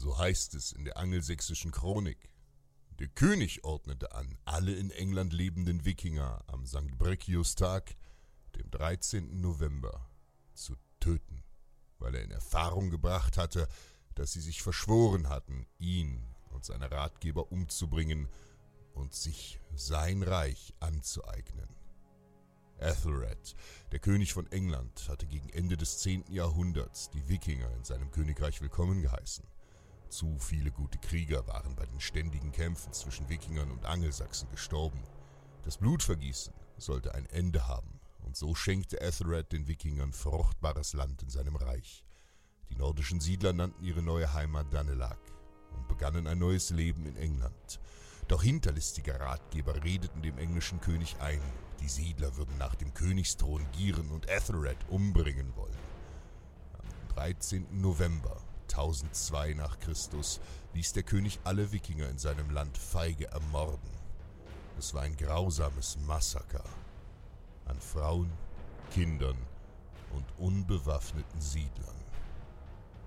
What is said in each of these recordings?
So heißt es in der angelsächsischen Chronik. Der König ordnete an, alle in England lebenden Wikinger am St. Breccius-Tag, dem 13. November, zu töten, weil er in Erfahrung gebracht hatte, dass sie sich verschworen hatten, ihn und seine Ratgeber umzubringen und sich sein Reich anzueignen. Ethelred, der König von England, hatte gegen Ende des 10. Jahrhunderts die Wikinger in seinem Königreich willkommen geheißen. Zu viele gute Krieger waren bei den ständigen Kämpfen zwischen Wikingern und Angelsachsen gestorben. Das Blutvergießen sollte ein Ende haben, und so schenkte Ethelred den Wikingern fruchtbares Land in seinem Reich. Die nordischen Siedler nannten ihre neue Heimat Danelag und begannen ein neues Leben in England. Doch hinterlistige Ratgeber redeten dem englischen König ein, die Siedler würden nach dem Königsthron gieren und Ethelred umbringen wollen. Am 13. November 1002 nach Christus ließ der König alle Wikinger in seinem Land feige ermorden. Es war ein grausames Massaker an Frauen, Kindern und unbewaffneten Siedlern.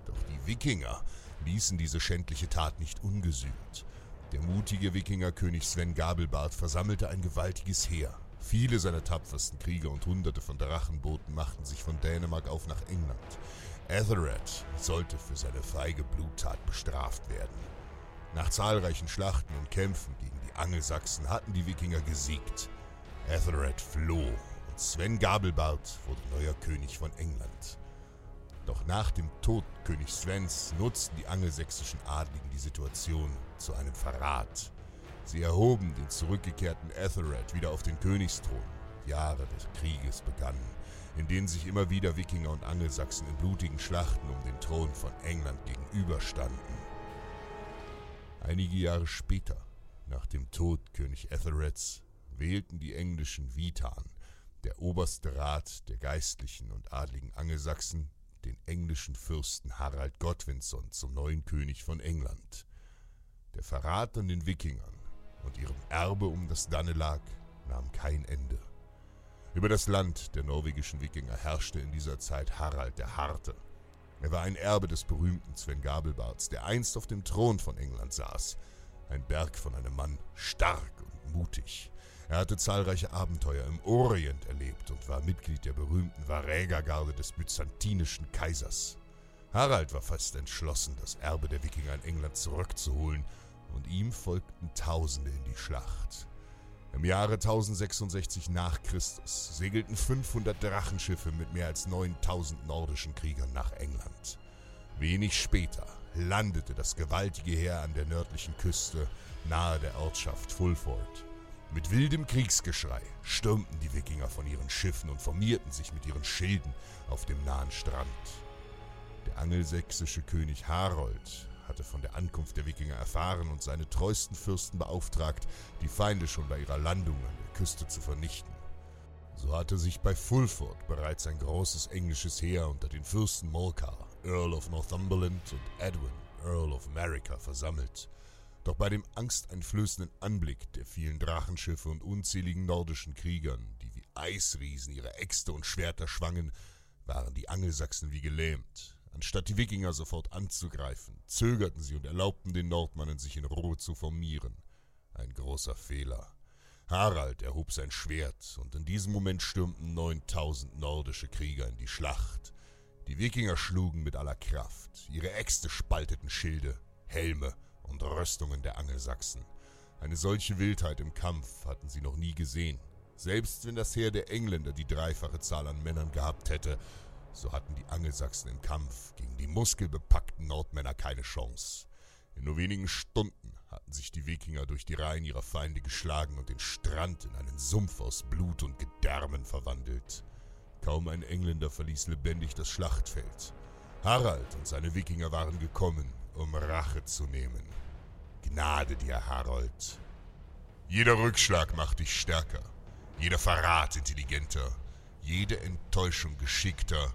Doch die Wikinger ließen diese schändliche Tat nicht ungesühnt. Der mutige Wikingerkönig Sven Gabelbart versammelte ein gewaltiges Heer. Viele seiner tapfersten Krieger und hunderte von Drachenbooten machten sich von Dänemark auf nach England. Ethelred sollte für seine feige Bluttat bestraft werden. Nach zahlreichen Schlachten und Kämpfen gegen die Angelsachsen hatten die Wikinger gesiegt. Ethelred floh und Sven Gabelbart wurde neuer König von England. Doch nach dem Tod König Svens nutzten die angelsächsischen Adligen die Situation zu einem Verrat. Sie erhoben den zurückgekehrten Ethelred wieder auf den Königsthron. Jahre des Krieges begannen, in denen sich immer wieder Wikinger und Angelsachsen in blutigen Schlachten um den Thron von England gegenüberstanden. Einige Jahre später, nach dem Tod König Ethelreds, wählten die englischen Vitan, der oberste Rat der geistlichen und adligen Angelsachsen, den englischen Fürsten Harald Godwinson zum neuen König von England. Der Verrat an den Wikingern und ihrem Erbe um das Danelag nahm kein Ende. Über das Land der norwegischen Wikinger herrschte in dieser Zeit Harald der Harte. Er war ein Erbe des berühmten Sven Gabelbarts, der einst auf dem Thron von England saß. Ein Berg von einem Mann, stark und mutig. Er hatte zahlreiche Abenteuer im Orient erlebt und war Mitglied der berühmten Varägergarde des byzantinischen Kaisers. Harald war fest entschlossen, das Erbe der Wikinger in England zurückzuholen, und ihm folgten Tausende in die Schlacht. Im Jahre 1066 nach Christus segelten 500 Drachenschiffe mit mehr als 9000 nordischen Kriegern nach England. Wenig später landete das gewaltige Heer an der nördlichen Küste nahe der Ortschaft Fulford. Mit wildem Kriegsgeschrei stürmten die Wikinger von ihren Schiffen und formierten sich mit ihren Schilden auf dem nahen Strand. Der angelsächsische König Harold hatte von der Ankunft der Wikinger erfahren und seine treuesten Fürsten beauftragt, die Feinde schon bei ihrer Landung an der Küste zu vernichten. So hatte sich bei Fulford bereits ein großes englisches Heer unter den Fürsten Morcar, Earl of Northumberland und Edwin, Earl of America, versammelt. Doch bei dem angsteinflößenden Anblick der vielen Drachenschiffe und unzähligen nordischen Kriegern, die wie Eisriesen ihre Äxte und Schwerter schwangen, waren die Angelsachsen wie gelähmt. Anstatt die Wikinger sofort anzugreifen, zögerten sie und erlaubten den Nordmannen, sich in Ruhe zu formieren. Ein großer Fehler. Harald erhob sein Schwert, und in diesem Moment stürmten neuntausend nordische Krieger in die Schlacht. Die Wikinger schlugen mit aller Kraft, ihre Äxte spalteten Schilde, Helme und Rüstungen der Angelsachsen. Eine solche Wildheit im Kampf hatten sie noch nie gesehen. Selbst wenn das Heer der Engländer die dreifache Zahl an Männern gehabt hätte, so hatten die Angelsachsen im Kampf gegen die muskelbepackten Nordmänner keine Chance. In nur wenigen Stunden hatten sich die Wikinger durch die Reihen ihrer Feinde geschlagen und den Strand in einen Sumpf aus Blut und Gedärmen verwandelt. Kaum ein Engländer verließ lebendig das Schlachtfeld. Harald und seine Wikinger waren gekommen, um Rache zu nehmen. Gnade dir, Harold. Jeder Rückschlag macht dich stärker, jeder Verrat intelligenter, jede Enttäuschung geschickter